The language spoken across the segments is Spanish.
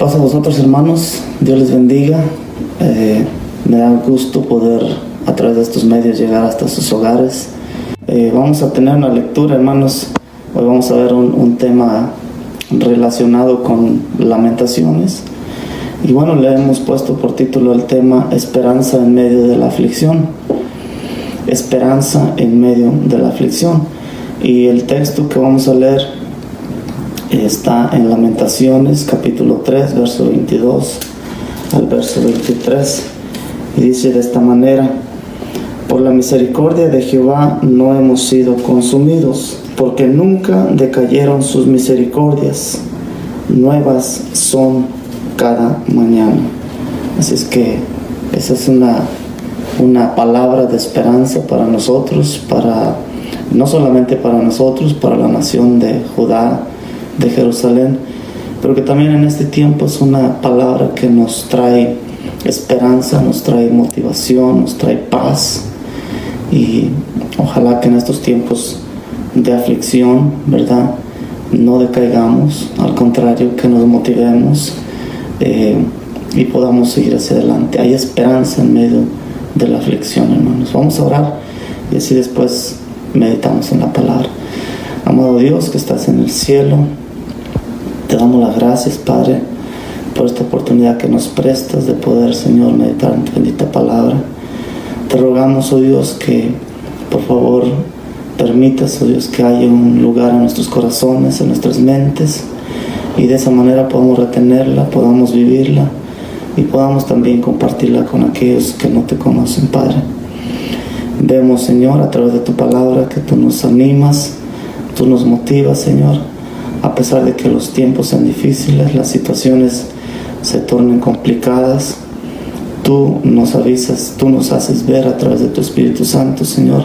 Paz a vosotros hermanos, Dios les bendiga. Eh, me da gusto poder a través de estos medios llegar hasta sus hogares. Eh, vamos a tener una lectura hermanos. Hoy vamos a ver un, un tema relacionado con lamentaciones. Y bueno, le hemos puesto por título el tema Esperanza en medio de la aflicción. Esperanza en medio de la aflicción. Y el texto que vamos a leer está en Lamentaciones capítulo 3, verso 22 al verso 23. Y dice de esta manera, por la misericordia de Jehová no hemos sido consumidos, porque nunca decayeron sus misericordias. Nuevas son cada mañana. Así es que esa es una, una palabra de esperanza para nosotros, para no solamente para nosotros, para la nación de Judá, de Jerusalén, pero que también en este tiempo es una palabra que nos trae esperanza, nos trae motivación, nos trae paz y ojalá que en estos tiempos de aflicción, ¿verdad? No decaigamos, al contrario, que nos motivemos eh, y podamos seguir hacia adelante. Hay esperanza en medio de la aflicción, hermanos. Vamos a orar y así después meditamos en la palabra. Amado Dios que estás en el cielo, te damos las gracias, Padre, por esta oportunidad que nos prestas de poder, Señor, meditar en tu bendita palabra. Te rogamos, oh Dios, que por favor permitas, oh Dios, que haya un lugar en nuestros corazones, en nuestras mentes, y de esa manera podamos retenerla, podamos vivirla y podamos también compartirla con aquellos que no te conocen, Padre. Vemos, Señor, a través de tu palabra que tú nos animas, tú nos motivas, Señor, a pesar de que los tiempos sean difíciles, las situaciones se tornen complicadas, tú nos avisas, tú nos haces ver a través de tu Espíritu Santo, Señor,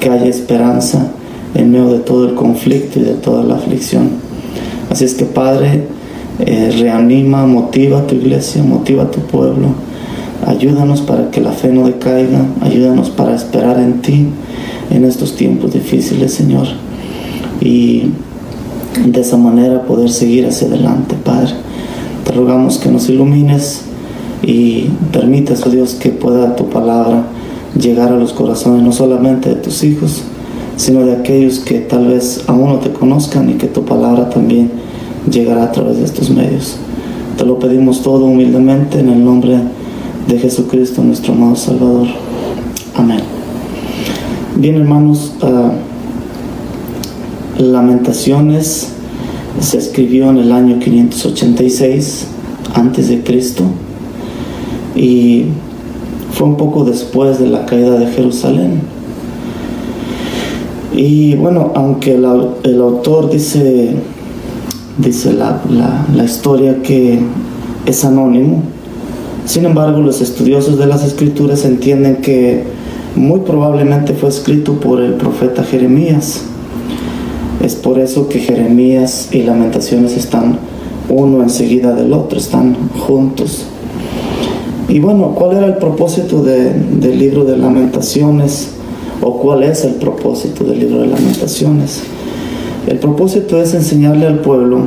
que haya esperanza en medio de todo el conflicto y de toda la aflicción. Así es que, Padre, eh, reanima, motiva a tu iglesia, motiva a tu pueblo. Ayúdanos para que la fe no decaiga, ayúdanos para esperar en ti en estos tiempos difíciles, Señor. Y de esa manera poder seguir hacia adelante, Padre. Te rogamos que nos ilumines y permitas, oh Dios, que pueda tu palabra llegar a los corazones no solamente de tus hijos, sino de aquellos que tal vez aún no te conozcan y que tu palabra también llegará a través de estos medios. Te lo pedimos todo humildemente en el nombre de Jesucristo, nuestro amado Salvador. Amén. Bien, hermanos, uh, Lamentaciones se escribió en el año 586 antes de Cristo y fue un poco después de la caída de Jerusalén. Y bueno, aunque el, autor dice, dice la, la, la historia que es anónimo, sin embargo los estudiosos de las escrituras entienden que muy probablemente fue escrito por el profeta Jeremías. Es por eso que Jeremías y Lamentaciones están uno enseguida del otro, están juntos. Y bueno, ¿cuál era el propósito de, del libro de lamentaciones? ¿O cuál es el propósito del libro de lamentaciones? El propósito es enseñarle al pueblo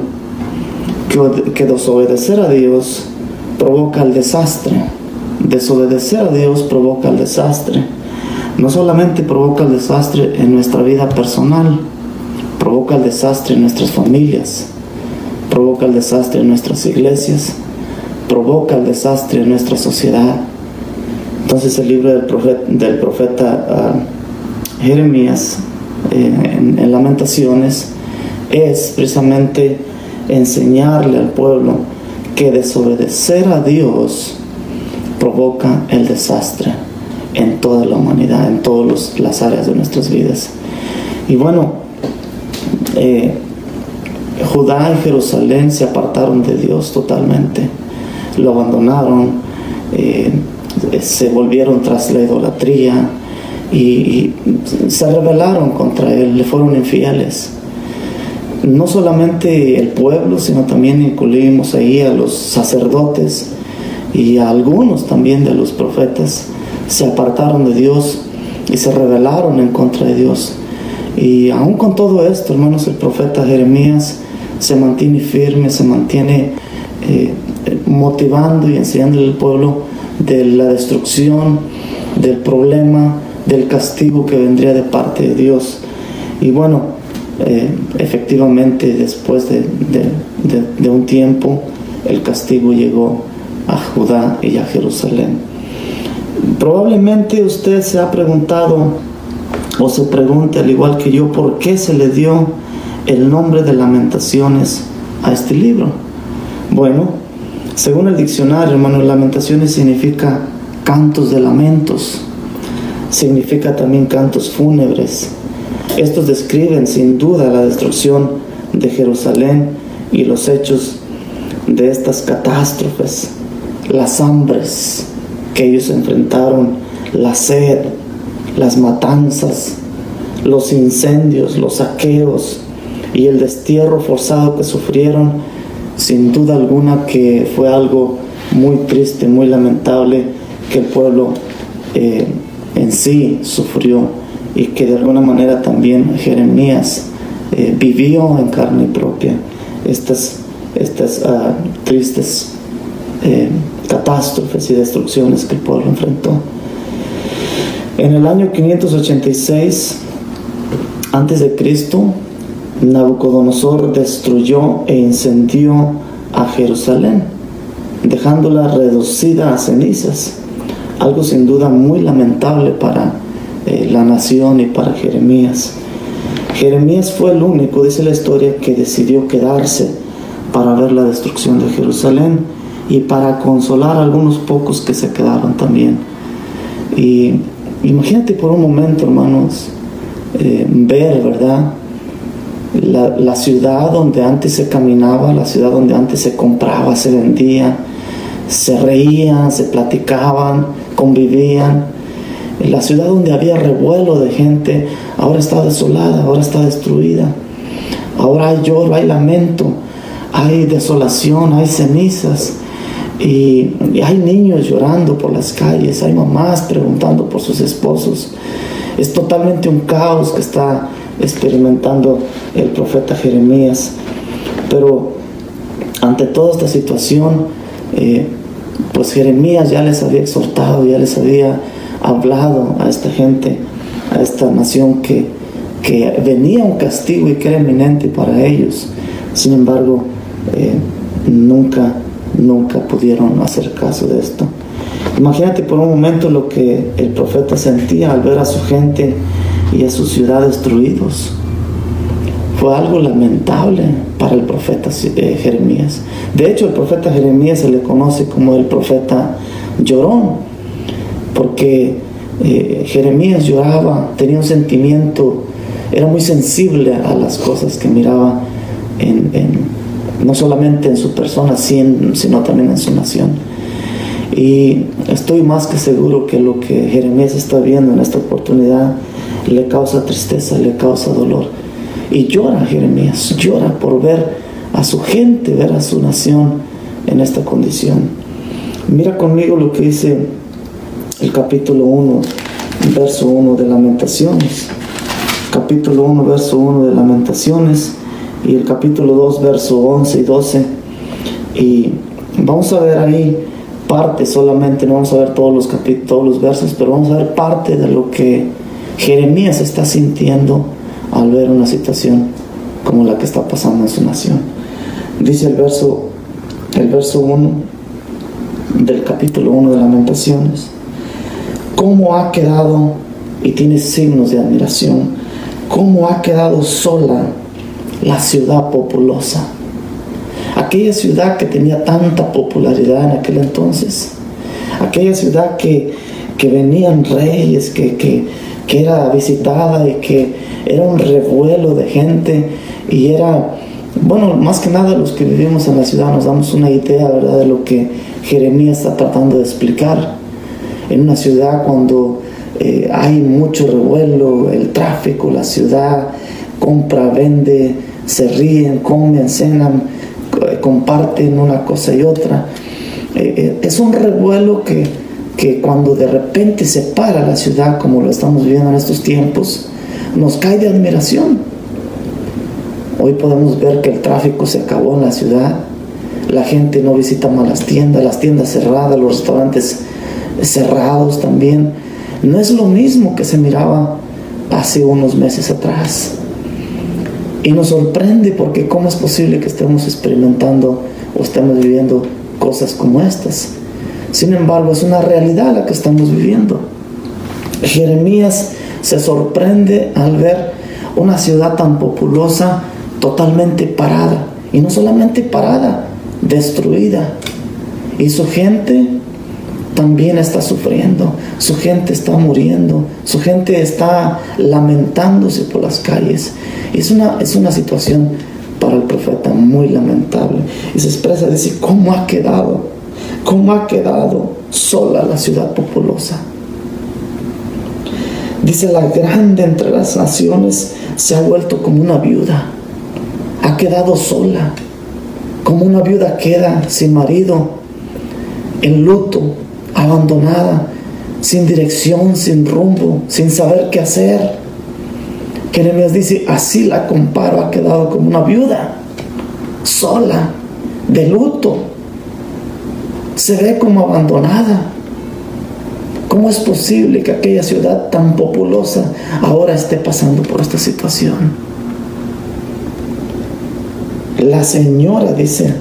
que, que desobedecer a Dios provoca el desastre. Desobedecer a Dios provoca el desastre. No solamente provoca el desastre en nuestra vida personal, provoca el desastre en nuestras familias, provoca el desastre en nuestras iglesias, provoca el desastre en nuestra sociedad. Entonces el libro del profeta, uh, Jeremías eh, en, en lamentaciones es precisamente enseñarle al pueblo que desobedecer a Dios provoca el desastre en toda la humanidad, en todas las áreas de nuestras vidas. Y bueno, eh, Judá y Jerusalén se apartaron de Dios totalmente lo abandonaron, eh, se volvieron tras la idolatría y, y, se rebelaron contra él, le fueron infieles. No solamente el pueblo, sino también incluimos ahí a los sacerdotes y a algunos también de los profetas, se apartaron de Dios y se rebelaron en contra de Dios. Y aún con todo esto, hermanos, el profeta Jeremías se mantiene firme, se mantiene eh, motivando y enseñándole al pueblo de la destrucción, del problema, del castigo que vendría de parte de Dios. Y bueno, eh, efectivamente después de, de un tiempo el castigo llegó a Judá y a Jerusalén. Probablemente usted se ha preguntado o se pregunte al igual que yo por qué se le dio el nombre de lamentaciones a este libro. Bueno, según el diccionario, hermano, lamentaciones significa cantos de lamentos, significa también cantos fúnebres. Estos describen sin duda la destrucción de Jerusalén y los hechos de estas catástrofes, las hambres que ellos enfrentaron, la sed, las matanzas, los incendios, los saqueos y el destierro forzado que sufrieron sin duda alguna que fue algo muy triste, muy lamentable que el pueblo eh, en sí sufrió y que de alguna manera también Jeremías eh, vivió en carne propia estas, estas ah, tristes eh, catástrofes y destrucciones que el pueblo enfrentó. En el año 586 antes de Cristo, Nabucodonosor destruyó e incendió a Jerusalén, dejándola reducida a cenizas, algo sin duda muy lamentable para eh, la nación y para Jeremías. Jeremías fue el único, dice la historia, que decidió quedarse para ver la destrucción de Jerusalén y para consolar a algunos pocos que se quedaron también. Y imagínate por un momento, hermanos, eh, ver, ¿verdad? la, ciudad donde antes se caminaba, la ciudad donde antes se compraba, se vendía, se reían, se platicaban, convivían. La ciudad donde había revuelo de gente, ahora está desolada, ahora está destruida. Ahora hay lloro, hay lamento, hay desolación, hay cenizas. Y, hay niños llorando por las calles, hay mamás preguntando por sus esposos. Es totalmente un caos que está experimentando el profeta Jeremías. Pero ante toda esta situación, eh, pues Jeremías ya les había exhortado, ya les había hablado a esta gente, a esta nación que, que venía un castigo y que era eminente para ellos. Sin embargo, eh, nunca, nunca pudieron hacer caso de esto. Imagínate por un momento lo que el profeta sentía al ver a su gente y a su ciudad destruidos. Fue algo lamentable para el profeta eh, Jeremías. De hecho, el profeta Jeremías se le conoce como el profeta llorón, porque eh, Jeremías lloraba, tenía un sentimiento, era muy sensible a las cosas que miraba no solamente en su persona, sino también en su nación. Y estoy más que seguro que lo que Jeremías está viendo en esta oportunidad le causa tristeza, le causa dolor. Y llora Jeremías, llora por ver a su gente, ver a su nación en esta condición. Mira conmigo lo que dice el capítulo 1, verso 1 de Lamentaciones. Capítulo 1, verso 1 de Lamentaciones y el capítulo 2, verso 11 y 12. Y vamos a ver ahí parte solamente, no vamos a ver todos los todos los versos, pero vamos a ver parte de lo que Jeremías está sintiendo al ver una situación como la que está pasando en su nación. Dice el verso, el verso 1 del capítulo 1 de Lamentaciones, cómo ha quedado, y tiene signos de admiración, cómo ha quedado sola la ciudad populosa. Aquella ciudad que tenía tanta popularidad en aquel entonces, aquella ciudad que, que venían reyes, que, que que era visitada y que era un revuelo de gente y era, bueno, más que nada los que vivimos en la ciudad nos damos una idea, ¿verdad?, de lo que Jeremías está tratando de explicar. En una ciudad cuando eh, hay mucho revuelo, el tráfico, la ciudad, compra, vende, se ríen, comen, cenan, comparten una cosa y otra. Eh, eh, es un revuelo que que cuando de repente se para la ciudad como lo estamos viviendo en estos tiempos, nos cae de admiración. Hoy podemos ver que el tráfico se acabó en la ciudad, la gente no visita más las tiendas, las tiendas cerradas, los restaurantes cerrados también. No es lo mismo que se miraba hace unos meses atrás. Y nos sorprende porque cómo es posible que estemos experimentando o estemos viviendo cosas como estas. Sin embargo, es una realidad la que estamos viviendo. Jeremías se sorprende al ver una ciudad tan populosa totalmente parada. Y no solamente parada, destruida. Y su gente también está sufriendo, su gente está muriendo, su gente está lamentándose por las calles. Es una, es una situación para el profeta muy lamentable. Y se expresa, dice, ¿cómo ha quedado? ¿Cómo ha quedado sola la ciudad populosa? Dice, la grande entre las naciones se ha vuelto como una viuda. Ha quedado sola, como una viuda queda sin marido, en luto, abandonada, sin dirección, sin rumbo, sin saber qué hacer. Jeremías dice, así la comparo, ha quedado como una viuda, sola, de luto. Se ve como abandonada. ¿Cómo es posible que aquella ciudad tan populosa ahora esté pasando por esta situación? La señora dice,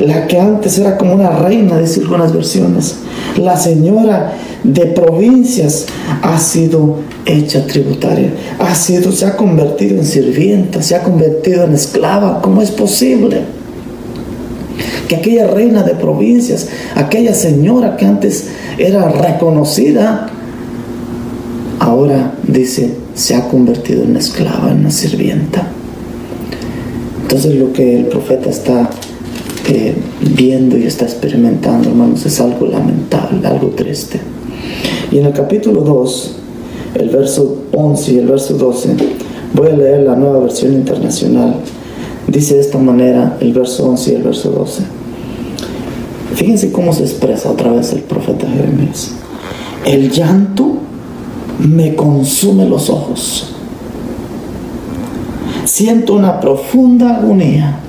la que antes era como una reina, dice algunas versiones, la señora de provincias ha sido hecha tributaria, ha sido, se ha convertido en sirvienta, se ha convertido en esclava. ¿Cómo es posible? Que aquella reina de provincias, aquella señora que antes era reconocida, ahora dice, se ha convertido en esclava, en una sirvienta. Entonces lo que el profeta está viendo y está experimentando, hermanos, es algo lamentable, algo triste. Y en el capítulo 2, el verso 11 y el verso 12, voy a leer la nueva versión internacional. Dice de esta manera el verso 11 y el verso 12. Fíjense cómo se expresa otra vez el profeta Jeremías. El llanto me consume los ojos. Siento una profunda agonía.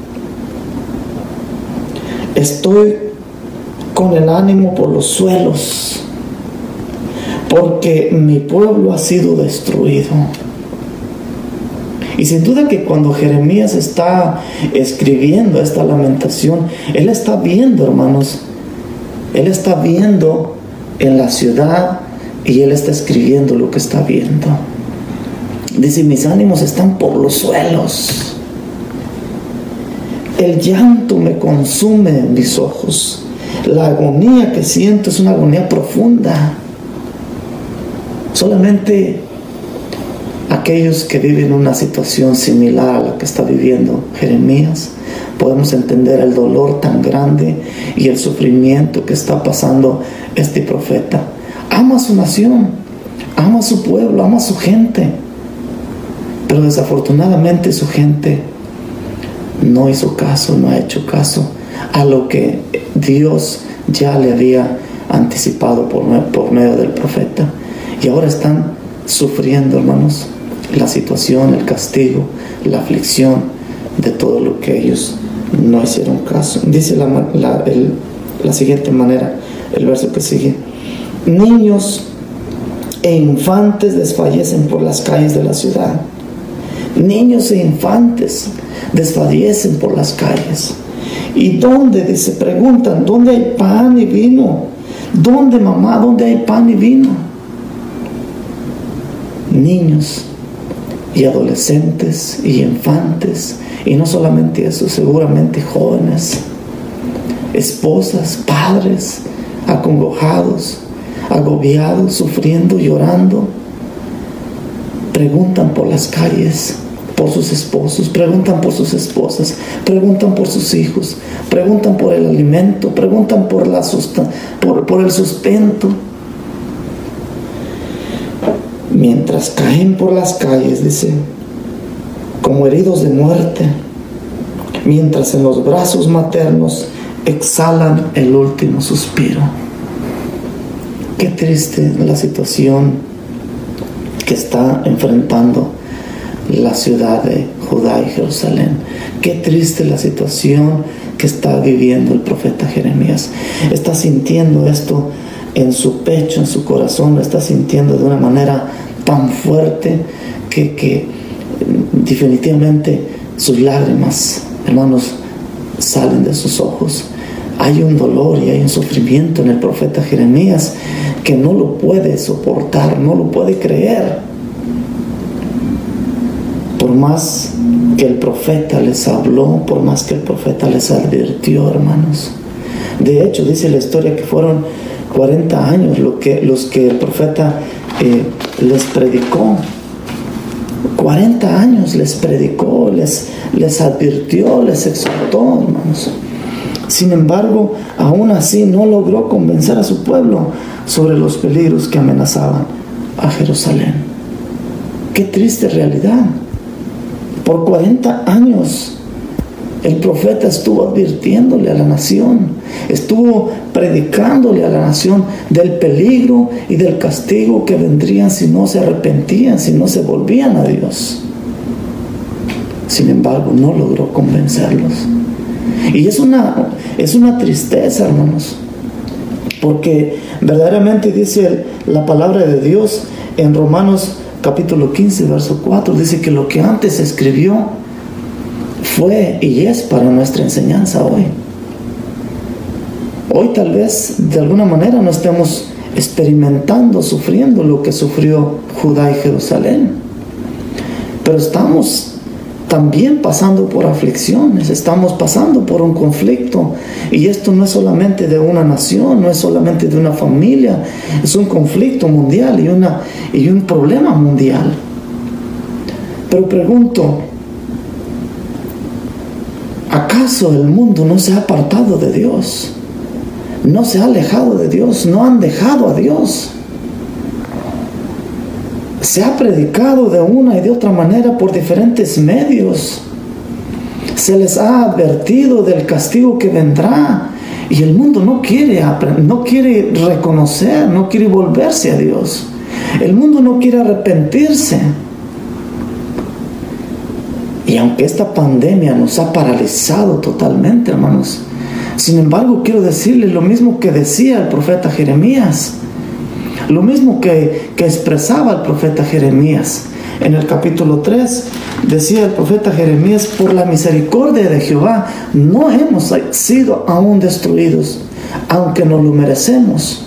Estoy con el ánimo por los suelos porque mi pueblo ha sido destruido. Y sin duda que cuando Jeremías está escribiendo esta lamentación, él está viendo, hermanos, él está viendo en la ciudad y él está escribiendo lo que está viendo. Dice, mis ánimos están por los suelos. El llanto me consume en mis ojos. La agonía que siento es una agonía profunda. Solamente aquellos que viven una situación similar a la que está viviendo Jeremías, podemos entender el dolor tan grande y el sufrimiento que está pasando este profeta. Ama a su nación, ama a su pueblo, ama a su gente, pero desafortunadamente su gente no hizo caso, no ha hecho caso a lo que Dios ya le había anticipado por, por medio del profeta. Y ahora están sufriendo, hermanos, la situación, el castigo, la aflicción de todo lo que ellos no hicieron caso. Dice la, la siguiente manera, el verso que sigue. Niños e infantes desfallecen por las calles de la ciudad. Niños e infantes desfallecen por las calles. ¿Y dónde? Dice, preguntan, ¿dónde hay pan y vino? ¿Dónde, mamá? ¿Dónde hay pan y vino? niños y adolescentes y infantes, y no solamente eso, seguramente jóvenes, esposas, padres, acongojados, agobiados, sufriendo, llorando, preguntan por las calles, por sus esposos, preguntan por sus esposas, preguntan por sus hijos, preguntan por el alimento, preguntan por, la por, por el sustento mientras caen por las calles, dice, como heridos de muerte, mientras en los brazos maternos exhalan el último suspiro. Qué triste la situación que está enfrentando la ciudad de Judá y Jerusalén. Qué triste la situación que está viviendo el profeta Jeremías. Está sintiendo esto en su pecho, en su corazón, lo está sintiendo de una manera tan fuerte que, que definitivamente sus lágrimas, hermanos, salen de sus ojos. Hay un dolor y hay un sufrimiento en el profeta Jeremías que no lo puede soportar, no lo puede creer. Por más que el profeta les habló, por más que el profeta les advirtió, hermanos. De hecho, dice la historia que fueron 40 años lo que, los que el profeta eh, les predicó. 40 años les predicó, les, les advirtió, les exhortó, hermanos. Sin embargo, aún así no logró convencer a su pueblo sobre los peligros que amenazaban a Jerusalén. Qué triste realidad. Por 40 años el profeta estuvo advirtiéndole a la nación, estuvo predicándole a la nación del peligro y del castigo que vendrían si no se arrepentían, si no se volvían a Dios. Sin embargo, no logró convencerlos. Y es una, es una tristeza, hermanos, porque verdaderamente dice la palabra de Dios en Romanos capítulo 15, verso 4, dice que lo que antes escribió, fue y es para nuestra enseñanza hoy. Hoy tal vez de alguna manera no estemos experimentando, sufriendo lo que sufrió Judá y Jerusalén. Pero estamos también pasando por aflicciones, estamos pasando por un conflicto. Y esto no es solamente de una nación, no es solamente de una familia, es un conflicto mundial y, una, y un problema mundial. Pero pregunto, ¿Acaso el mundo no se ha apartado de Dios? ¿No se ha alejado de Dios? ¿No han dejado a Dios? Se ha predicado de una y de otra manera por diferentes medios. Se les ha advertido del castigo que vendrá. Y el mundo no quiere, no quiere reconocer, no quiere volverse a Dios. El mundo no quiere arrepentirse. Y aunque esta pandemia nos ha paralizado totalmente, hermanos, sin embargo quiero decirle lo mismo que decía el profeta Jeremías, lo mismo que, que expresaba el profeta Jeremías. En el capítulo 3 decía el profeta Jeremías, por la misericordia de Jehová no hemos sido aún destruidos, aunque no lo merecemos.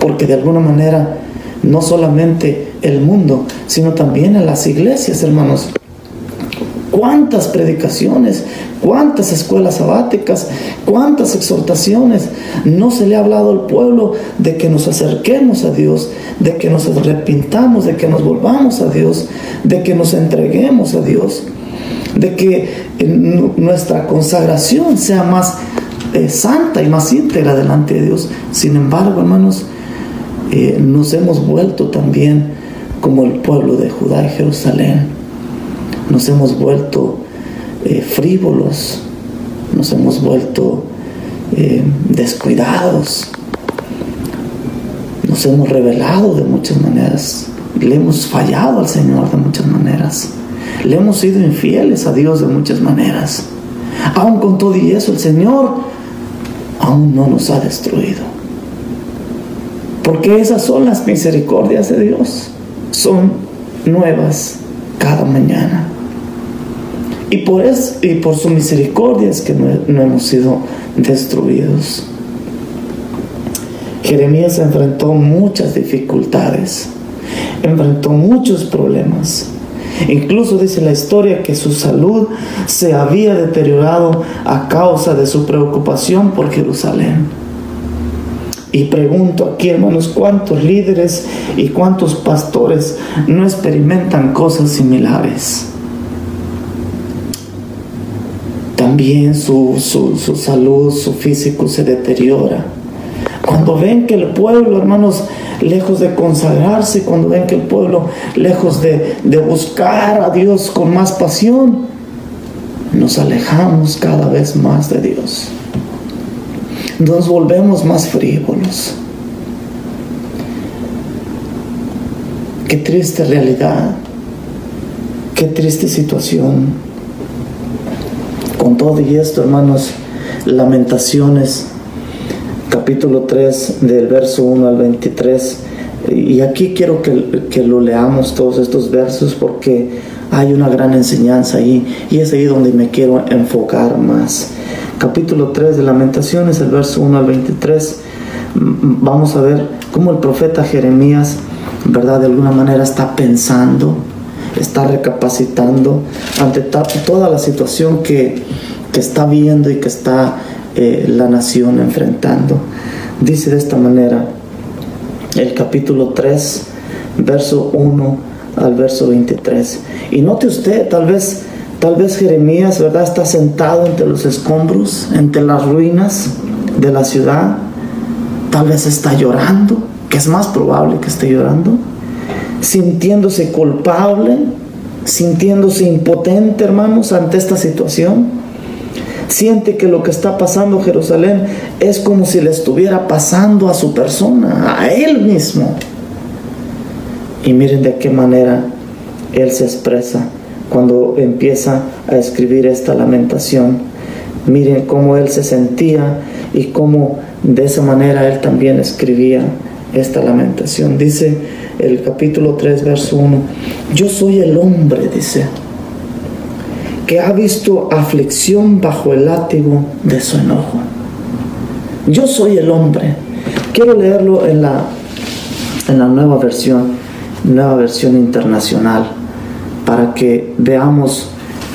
Porque de alguna manera, no solamente el mundo, sino también las iglesias, hermanos, cuántas predicaciones, cuántas escuelas sabáticas, cuántas exhortaciones. No se le ha hablado al pueblo de que nos acerquemos a Dios, de que nos arrepintamos, de que nos volvamos a Dios, de que nos entreguemos a Dios, de que nuestra consagración sea más eh, santa y más íntegra delante de Dios. Sin embargo, hermanos, eh, nos hemos vuelto también como el pueblo de Judá y Jerusalén nos hemos vuelto eh, frívolos, nos hemos vuelto eh, descuidados, nos hemos revelado de muchas maneras, le hemos fallado al Señor de muchas maneras, le hemos sido infieles a Dios de muchas maneras. Aún con todo y eso, el Señor aún no nos ha destruido. Porque esas son las misericordias de Dios. Son nuevas cada mañana. Y por, es, y por su misericordia es que no, no hemos sido destruidos. Jeremías enfrentó muchas dificultades, enfrentó muchos problemas. Incluso dice la historia que su salud se había deteriorado a causa de su preocupación por Jerusalén. Y pregunto aquí, hermanos, ¿cuántos líderes y cuántos pastores no experimentan cosas similares? También su, salud, su físico se deteriora. Cuando ven que el pueblo, hermanos, lejos de consagrarse, cuando ven que el pueblo, lejos de, de buscar a Dios con más pasión, nos alejamos cada vez más de Dios. Nos volvemos más frívolos. Qué triste realidad. Qué triste situación. Con todo y esto, hermanos, lamentaciones, capítulo 3, del verso 1 al 23. Y aquí quiero que, que lo leamos todos estos versos porque hay una gran enseñanza ahí y es ahí donde me quiero enfocar más. Capítulo 3 de Lamentaciones, el verso 1 al 23, vamos a ver cómo el profeta Jeremías, ¿verdad? De alguna manera está pensando, está recapacitando ante toda la situación que, que está viendo y que está eh, la nación enfrentando. Dice de esta manera el capítulo 3, verso 1 al verso 23. Y note usted, tal vez, tal vez Jeremías, ¿verdad? Está sentado entre los escombros, entre las ruinas de la ciudad. Tal vez está llorando, que es más probable que esté llorando, sintiéndose culpable, sintiéndose impotente, hermanos, ante esta situación. Siente que lo que está pasando Jerusalén es como si le estuviera pasando a su persona, a él mismo. Y miren de qué manera él se expresa cuando empieza a escribir esta lamentación. Miren cómo él se sentía y cómo de esa manera él también escribía esta lamentación. Dice el capítulo 3, verso 1, yo soy el hombre, dice, que ha visto aflicción bajo el látigo de su enojo. Yo soy el hombre. Quiero leerlo en la, en la nueva versión nueva versión internacional, para que veamos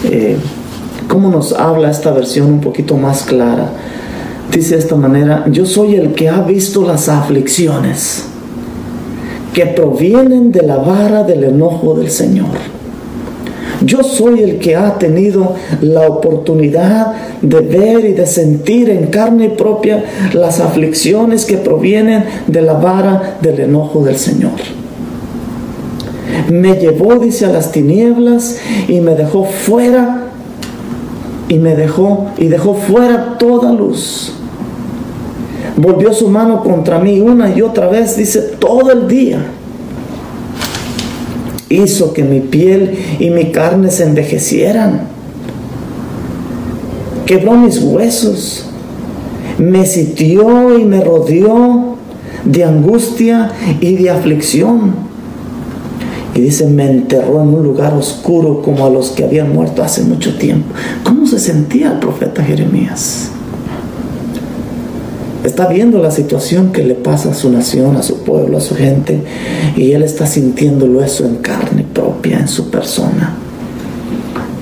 eh, cómo nos habla esta versión un poquito más clara. Dice de esta manera, yo soy el que ha visto las aflicciones que provienen de la vara del enojo del Señor. Yo soy el que ha tenido la oportunidad de ver y de sentir en carne propia las aflicciones que provienen de la vara del enojo del Señor me llevó, dice, a las tinieblas y me dejó fuera y me dejó y dejó fuera toda luz. Volvió su mano contra mí una y otra vez, dice, todo el día. Hizo que mi piel y mi carne se envejecieran. Quebró mis huesos. Me sitió y me rodeó de angustia y de aflicción y dice, me enterró en un lugar oscuro como a los que habían muerto hace mucho tiempo. ¿Cómo se sentía el profeta Jeremías? Está viendo la situación que le pasa a su nación, a su pueblo, a su gente, y él está sintiéndolo eso en carne propia, en su persona.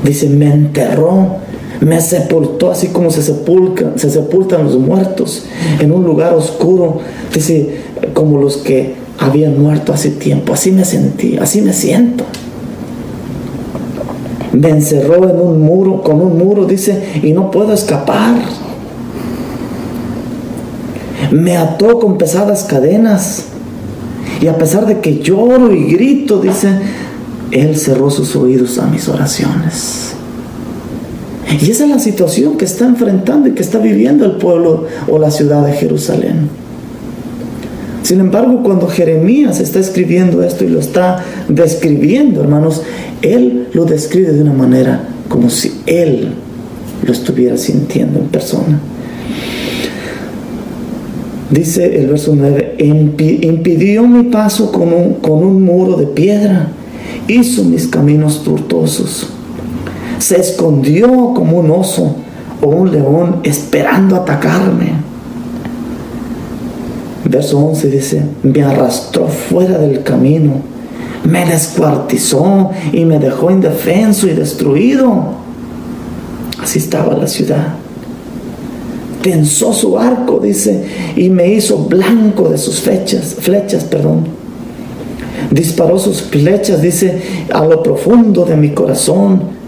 Dice, me enterró, me sepultó así como se, sepultan, se sepultan los muertos en un lugar oscuro. Dice, como los que había muerto hace tiempo. Así me sentí, así me siento. Me encerró en un muro, con un muro, dice, y no puedo escapar. Me ató con pesadas cadenas. Y a pesar de que lloro y grito, dice, Él cerró sus oídos a mis oraciones. Y esa es la situación que está enfrentando y que está viviendo el pueblo o la ciudad de Jerusalén. Sin embargo, cuando Jeremías está escribiendo esto y lo está describiendo, hermanos, él lo describe de una manera como si él lo estuviera sintiendo en persona. Dice el verso 9, impidió mi paso con un, con un muro de piedra, hizo mis caminos tortuosos, se escondió como un oso o un león esperando atacarme Verso 11 dice, me arrastró fuera del camino, me descuartizó y me dejó indefenso y destruido. Así estaba la ciudad. Tensó su arco, dice, y me hizo blanco de sus flechas, flechas, perdón. Disparó sus flechas, dice, a lo profundo de mi corazón.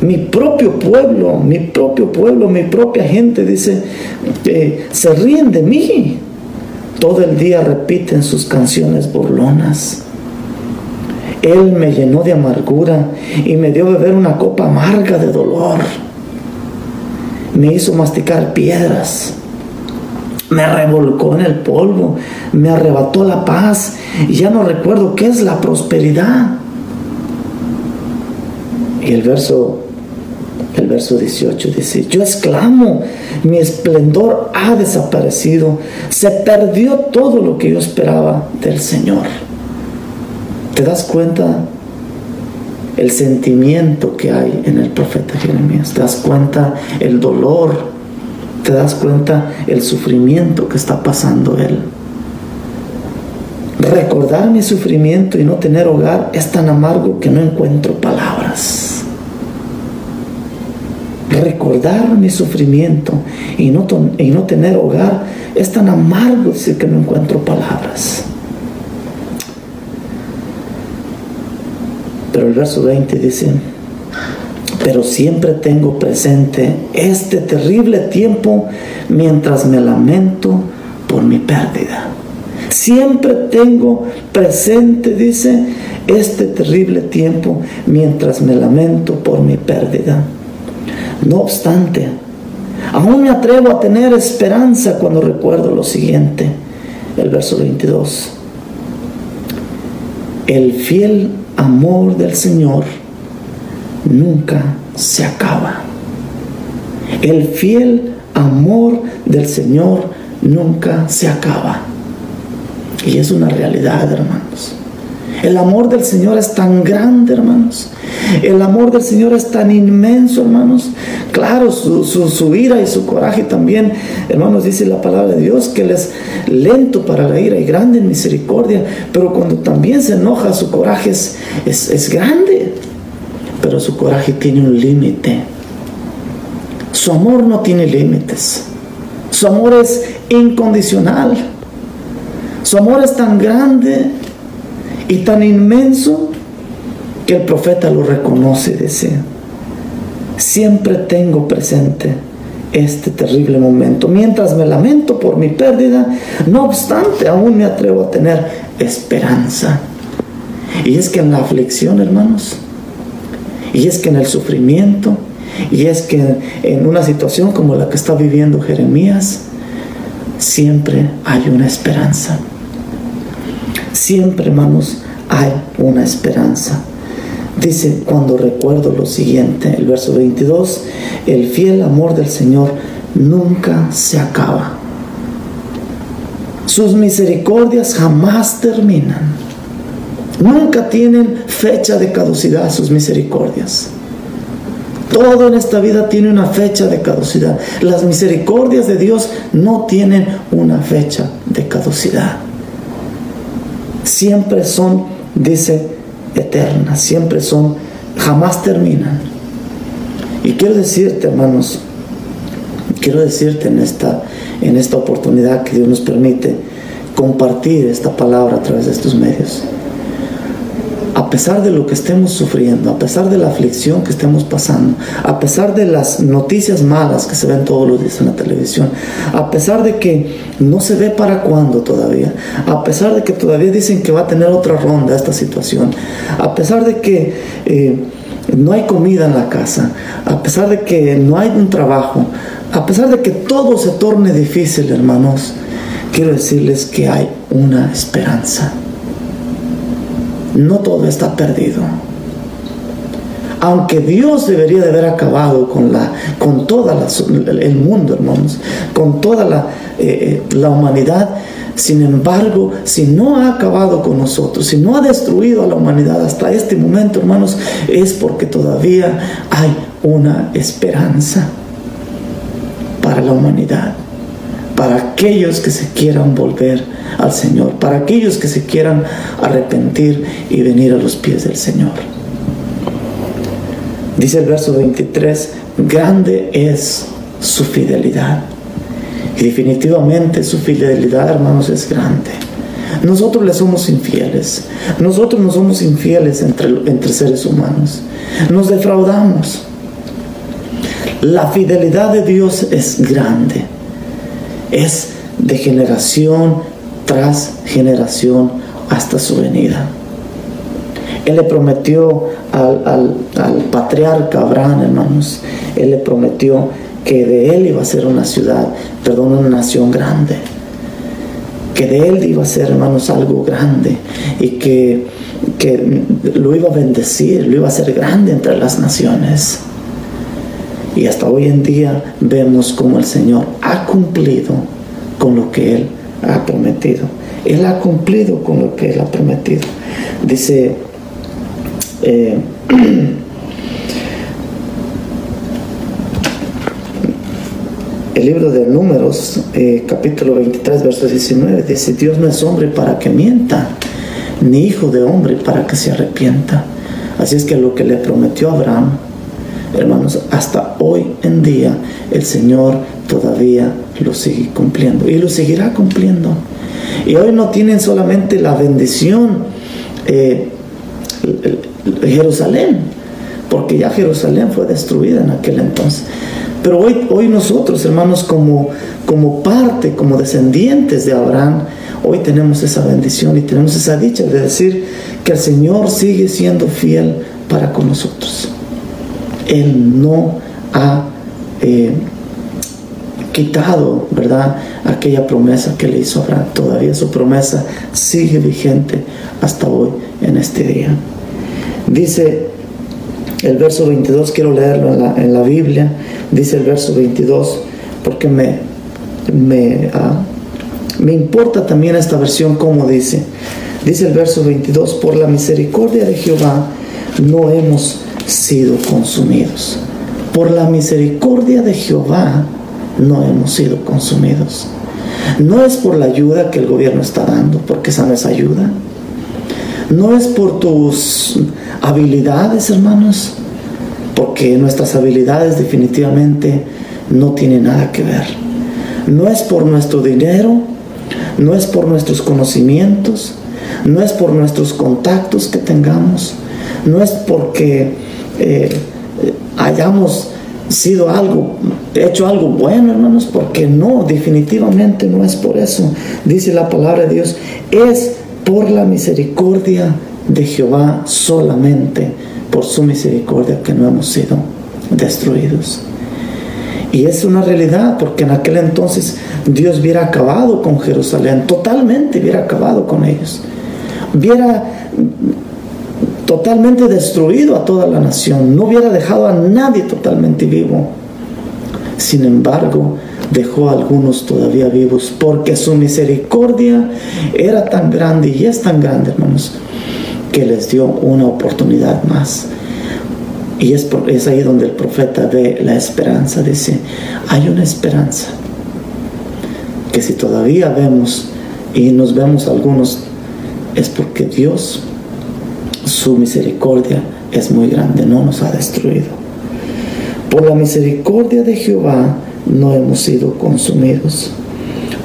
Mi propio pueblo, mi propio pueblo, mi propia gente, dice, eh, se ríen de mí todo el día repiten sus canciones burlonas. Él me llenó de amargura y me dio beber una copa amarga de dolor. Me hizo masticar piedras. Me revolcó en el polvo. Me arrebató la paz. Y ya no recuerdo qué es la prosperidad. Y el verso, el verso 18 dice, yo exclamo, mi esplendor ha desaparecido, se perdió todo lo que yo esperaba del Señor. ¿Te das cuenta el sentimiento que hay en el profeta Jeremías? ¿Te das cuenta el dolor? ¿Te das cuenta el sufrimiento que está pasando él? Recordar mi sufrimiento y no tener hogar es tan amargo que no encuentro palabras. Recordar mi sufrimiento y no, y no tener hogar es tan amargo que no encuentro palabras. Pero el verso 20 dice, pero siempre tengo presente este terrible tiempo mientras me lamento por mi pérdida. Siempre tengo presente, dice, este terrible tiempo mientras me lamento por mi pérdida. No obstante, aún me atrevo a tener esperanza cuando recuerdo lo siguiente, el verso 22. El fiel amor del Señor nunca se acaba. El fiel amor del Señor nunca se acaba. Y es una realidad, hermanos. El amor del Señor es tan grande, hermanos. El amor del Señor es tan inmenso, hermanos. Claro, su, ira y su coraje también, hermanos, dice la palabra de Dios que Él es lento para la ira y grande en misericordia. Pero cuando también se enoja, su coraje es, es grande. Pero su coraje tiene un límite. Su amor no tiene límites. Su amor es incondicional. Su amor es tan grande y tan inmenso que el profeta lo reconoce y dice, siempre tengo presente este terrible momento. Mientras me lamento por mi pérdida, no obstante, aún me atrevo a tener esperanza. Y es que en la aflicción, hermanos, y es que en el sufrimiento, y es que en una situación como la que está viviendo Jeremías, siempre hay una esperanza. Siempre, hermanos, hay una esperanza. Dice, cuando recuerdo lo siguiente, el verso 22, el fiel amor del Señor nunca se acaba. Sus misericordias jamás terminan. Nunca tienen fecha de caducidad sus misericordias. Todo en esta vida tiene una fecha de caducidad. Las misericordias de Dios no tienen una fecha de caducidad. Siempre son, dice, eternas. Siempre son, jamás terminan. Y quiero decirte, hermanos, quiero decirte en esta, en esta oportunidad que Dios nos permite compartir esta palabra a través de estos medios a pesar de lo que estemos sufriendo, a pesar de la aflicción que estemos pasando, a pesar de las noticias malas que se ven todos los días en la televisión, a pesar de que no se ve para cuándo todavía, a pesar de que todavía dicen que va a tener otra ronda esta situación, a pesar de que eh, no hay comida en la casa, a pesar de que no hay un trabajo, a pesar de que todo se torne difícil, hermanos, quiero decirles que hay una esperanza no todo está perdido. Aunque Dios debería de haber acabado con, la, con todo el mundo, hermanos, con toda la, eh, eh, la humanidad, sin embargo, si no ha acabado con nosotros, si no ha destruido a la humanidad hasta este momento, hermanos, es porque todavía hay una esperanza para la humanidad para aquellos que se quieran volver al Señor, para aquellos que se quieran arrepentir y venir a los pies del Señor. Dice el verso 23, grande es su fidelidad. Y definitivamente su fidelidad, hermanos, es grande. Nosotros le somos infieles. Nosotros no somos infieles entre, entre seres humanos. Nos defraudamos. La fidelidad de Dios es grande es de generación tras generación hasta su venida. Él le prometió al, patriarca Abraham, hermanos, él le prometió que de él iba a ser una ciudad, perdón, una nación grande. Que de él iba a ser, hermanos, algo grande. Y que que lo iba a bendecir, lo iba a hacer grande entre las naciones. Y hasta hoy en día vemos como el Señor ha cumplido con lo que Él ha prometido. Él ha cumplido con lo que Él ha prometido. Dice, eh, el libro de Números, eh, capítulo 23, verso 19, dice, Dios no es hombre para que mienta, ni hijo de hombre para que se arrepienta. Así es que lo que le prometió Abraham, hermanos, hasta hoy en día el Señor todavía lo sigue cumpliendo y lo seguirá cumpliendo. Y hoy no tienen solamente la bendición eh, Jerusalén, porque ya Jerusalén fue destruida en aquel entonces. Pero hoy, hoy nosotros, hermanos, como, como parte, como descendientes de Abraham, hoy tenemos esa bendición y tenemos esa dicha de decir que el Señor sigue siendo fiel para con nosotros. Él no ha eh, quitado, ¿verdad?, aquella promesa que le hizo Abraham. Todavía su promesa sigue vigente hasta hoy, en este día. Dice el verso 22, quiero leerlo en la, Biblia, dice el verso 22, porque me, me, ah, me importa también esta versión como dice. Dice el verso 22, por la misericordia de Jehová no hemos sido consumidos. Por la misericordia de Jehová no hemos sido consumidos. No es por la ayuda que el gobierno está dando, porque esa no es ayuda. No es por tus habilidades, hermanos, porque nuestras habilidades definitivamente no tienen nada que ver. No es por nuestro dinero, no es por nuestros conocimientos, no es por nuestros contactos que tengamos, no es porque eh, hayamos sido algo, hecho algo bueno, hermanos, porque no, definitivamente no es por eso. Dice la palabra de Dios, es por la misericordia de Jehová solamente, por su misericordia que no hemos sido destruidos. Y es una realidad, porque en aquel entonces Dios hubiera acabado con Jerusalén, totalmente hubiera acabado con ellos. Hubiera totalmente destruido a toda la nación, no hubiera dejado a nadie totalmente vivo. Sin embargo, dejó a algunos todavía vivos porque su misericordia era tan grande y es tan grande, hermanos, que les dio una oportunidad más. Y es, es ahí donde el profeta ve la esperanza, dice, hay una esperanza, que si todavía vemos y nos vemos algunos, es porque Dios su misericordia es muy grande, no nos ha destruido. Por la misericordia de Jehová no hemos sido consumidos,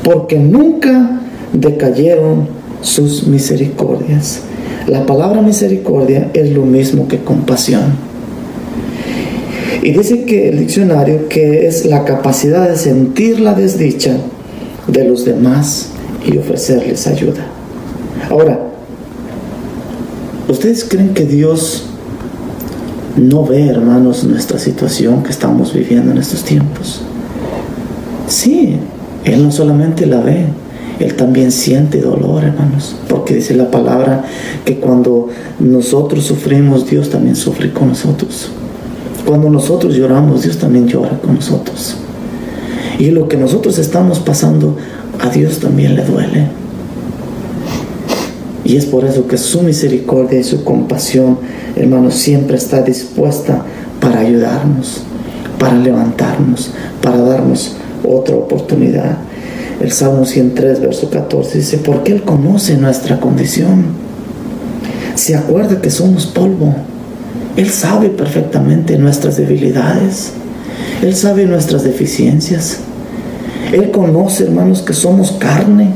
porque nunca decayeron sus misericordias. La palabra misericordia es lo mismo que compasión. Y dice que el diccionario que es la capacidad de sentir la desdicha de los demás y ofrecerles ayuda. Ahora, ¿Ustedes creen que Dios no ve, hermanos, nuestra situación que estamos viviendo en estos tiempos? Sí, Él no solamente la ve, Él también siente dolor, hermanos, porque dice la palabra que cuando nosotros sufrimos, Dios también sufre con nosotros. Cuando nosotros lloramos, Dios también llora con nosotros. Y lo que nosotros estamos pasando, a Dios también le duele. Es por eso que su misericordia y su compasión, hermanos, siempre está dispuesta para ayudarnos, para levantarnos, para darnos otra oportunidad. El Salmo 103, verso 14 dice, porque Él conoce nuestra condición. Se acuerda que somos polvo. Él sabe perfectamente nuestras debilidades. Él sabe nuestras deficiencias. Él conoce, hermanos, que somos carne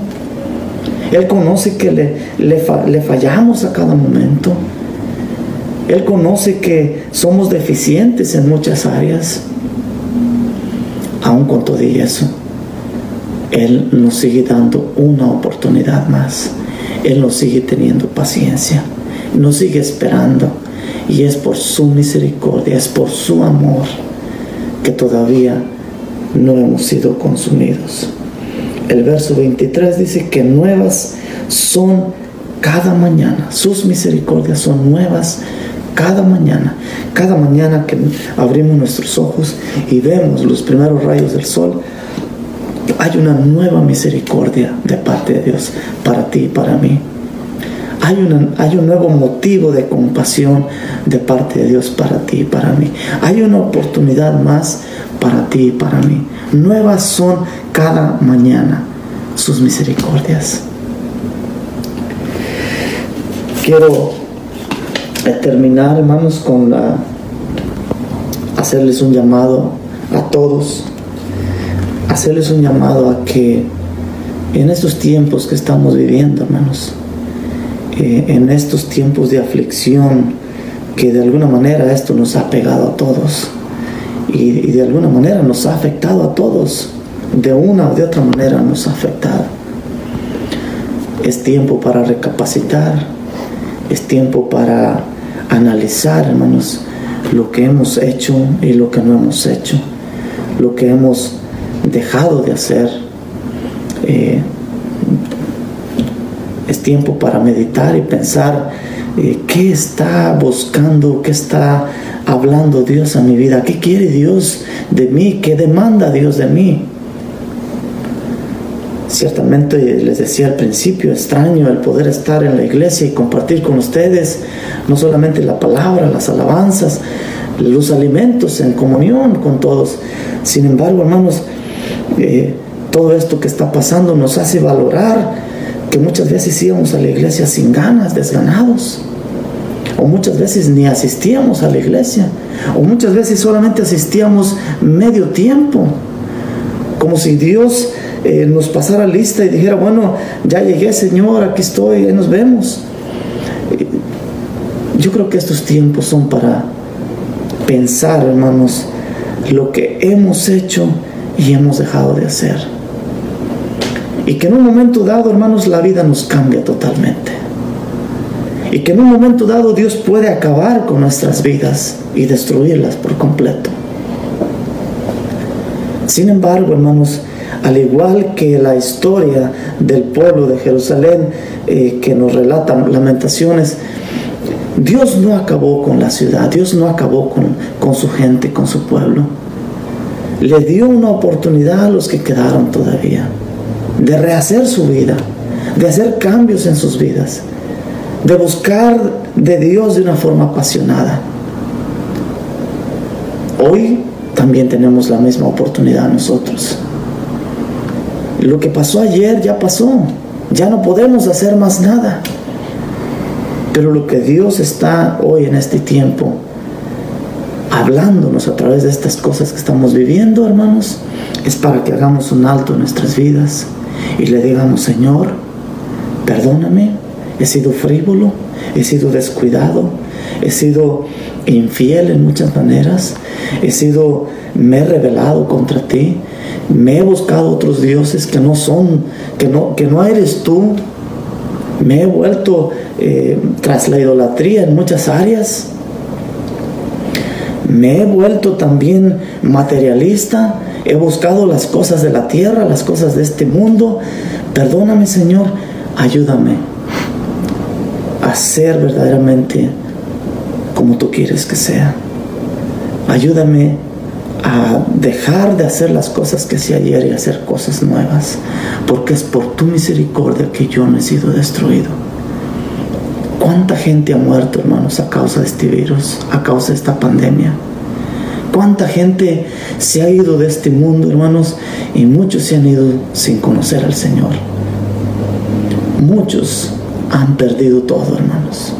él conoce que le, le, fallamos a cada momento. Él conoce que somos deficientes en muchas áreas. Aún con todo eso, Él nos sigue dando una oportunidad más. Él nos sigue teniendo paciencia. Nos sigue esperando. Y es por su misericordia, es por su amor que todavía no hemos sido consumidos el verso 23 dice que nuevas son cada mañana. Sus misericordias son nuevas cada mañana. Cada mañana que abrimos nuestros ojos y vemos los primeros rayos del sol, hay una nueva misericordia de parte de Dios para ti y para mí. Hay, hay, un nuevo motivo de compasión de parte de Dios para ti y para mí. Hay una oportunidad más para ti y para mí. Nuevas son cada mañana sus misericordias. Quiero terminar, hermanos, con hacerles un llamado a todos, hacerles un llamado a que en estos tiempos que estamos viviendo, hermanos, eh, en estos tiempos de aflicción, que de alguna manera esto nos ha pegado a todos y, de alguna manera nos ha afectado a todos, de una o de otra manera nos ha afectado. Es tiempo para recapacitar, es tiempo para analizar, hermanos, lo que hemos hecho y lo que no hemos hecho, lo que hemos dejado de hacer. Eh, es tiempo para meditar y pensar eh, qué está buscando, qué está hablando Dios a mi vida, qué quiere Dios de mí, qué demanda Dios de mí. Ciertamente les decía al principio, extraño el poder estar en la iglesia y compartir con ustedes no solamente la palabra, las alabanzas, los alimentos en comunión con todos. Sin embargo, hermanos, eh, todo esto que está pasando nos hace valorar que muchas veces íbamos a la iglesia sin ganas, desganados. O muchas veces ni asistíamos a la iglesia. O muchas veces solamente asistíamos medio tiempo. Como si Dios eh, nos pasara lista y dijera, bueno, ya llegué Señor, aquí estoy, ahí nos vemos. Yo creo que estos tiempos son para pensar, hermanos, lo que hemos hecho y hemos dejado de hacer. Y que en un momento dado, hermanos, la vida nos cambia totalmente. Y que en un momento dado Dios puede acabar con nuestras vidas y destruirlas por completo. Sin embargo, hermanos, al igual que la historia del pueblo de Jerusalén eh, que nos relatan lamentaciones, Dios no acabó con la ciudad, Dios no acabó con, con su gente, con su pueblo. Le dio una oportunidad a los que quedaron todavía de rehacer su vida, de hacer cambios en sus vidas, de buscar de Dios de una forma apasionada. Hoy también tenemos la misma oportunidad nosotros. Lo que pasó ayer ya pasó. Ya no podemos hacer más nada. Pero lo que Dios está hoy en este tiempo hablándonos a través de estas cosas que estamos viviendo, hermanos, es para que hagamos un alto en nuestras vidas y le digamos, Señor, perdóname, he sido frívolo, he sido descuidado, he sido infiel en muchas maneras, he sido, me he rebelado contra ti, me he buscado otros dioses que no son, que no, que no eres tú. Me he vuelto eh, tras la idolatría en muchas áreas. Me he vuelto también materialista. He buscado las cosas de la tierra, las cosas de este mundo. Perdóname, Señor. Ayúdame a ser verdaderamente como tú quieres que sea. Ayúdame a dejar de hacer las cosas que hacía ayer y hacer cosas nuevas, porque es por tu misericordia que yo no he sido destruido. ¿Cuánta gente ha muerto, hermanos, a causa de este virus, a causa de esta pandemia? ¿Cuánta gente se ha ido de este mundo, hermanos? Y muchos se han ido sin conocer al Señor. Muchos han perdido todo, hermanos.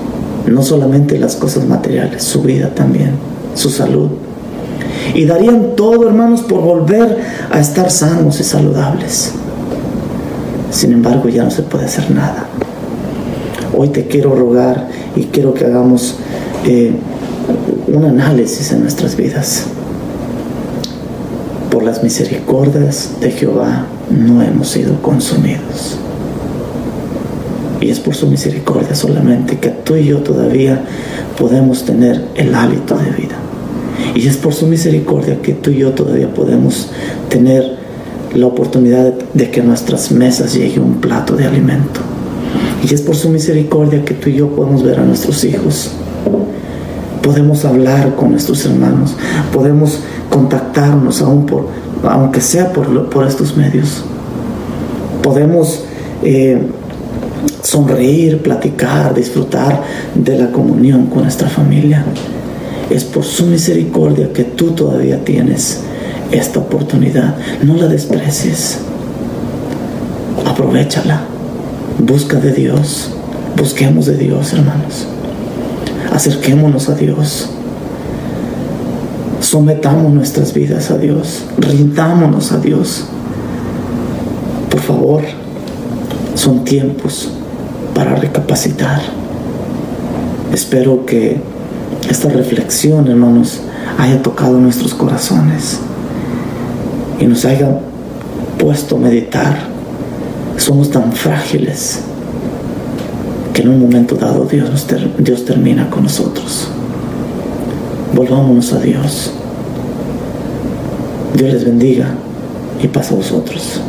No solamente las cosas materiales, su vida también, su salud, y darían todo, hermanos, por volver a estar sanos y saludables. Sin embargo, ya no se puede hacer nada. Hoy te quiero rogar y quiero que hagamos eh, un análisis en nuestras vidas. Por las misericordias de Jehová no hemos sido consumidos. Y es por su misericordia solamente que tú y yo todavía podemos tener el hálito de vida. Y es por su misericordia que tú y yo todavía podemos tener la oportunidad de que a nuestras mesas llegue un plato de alimento. Y es por su misericordia que tú y yo podemos ver a nuestros hijos. Podemos hablar con nuestros hermanos. Podemos contactarnos aún por, aunque sea por, por estos medios. Podemos eh, sonreír, platicar, disfrutar de la comunión con nuestra familia. Es por su misericordia que tú todavía tienes esta oportunidad. No la desprecies. Aprovechala. Busca de Dios. Busquemos de Dios, hermanos. Acerquémonos a Dios. Sometamos nuestras vidas a Dios. Rindámonos a Dios. Por favor, son tiempos para recapacitar. Espero que esta reflexión, hermanos, haya tocado nuestros corazones y nos haya puesto a meditar. Somos tan frágiles que en un momento dado Dios, Dios termina con nosotros. Volvámonos a Dios. Dios les bendiga y pasa a vosotros.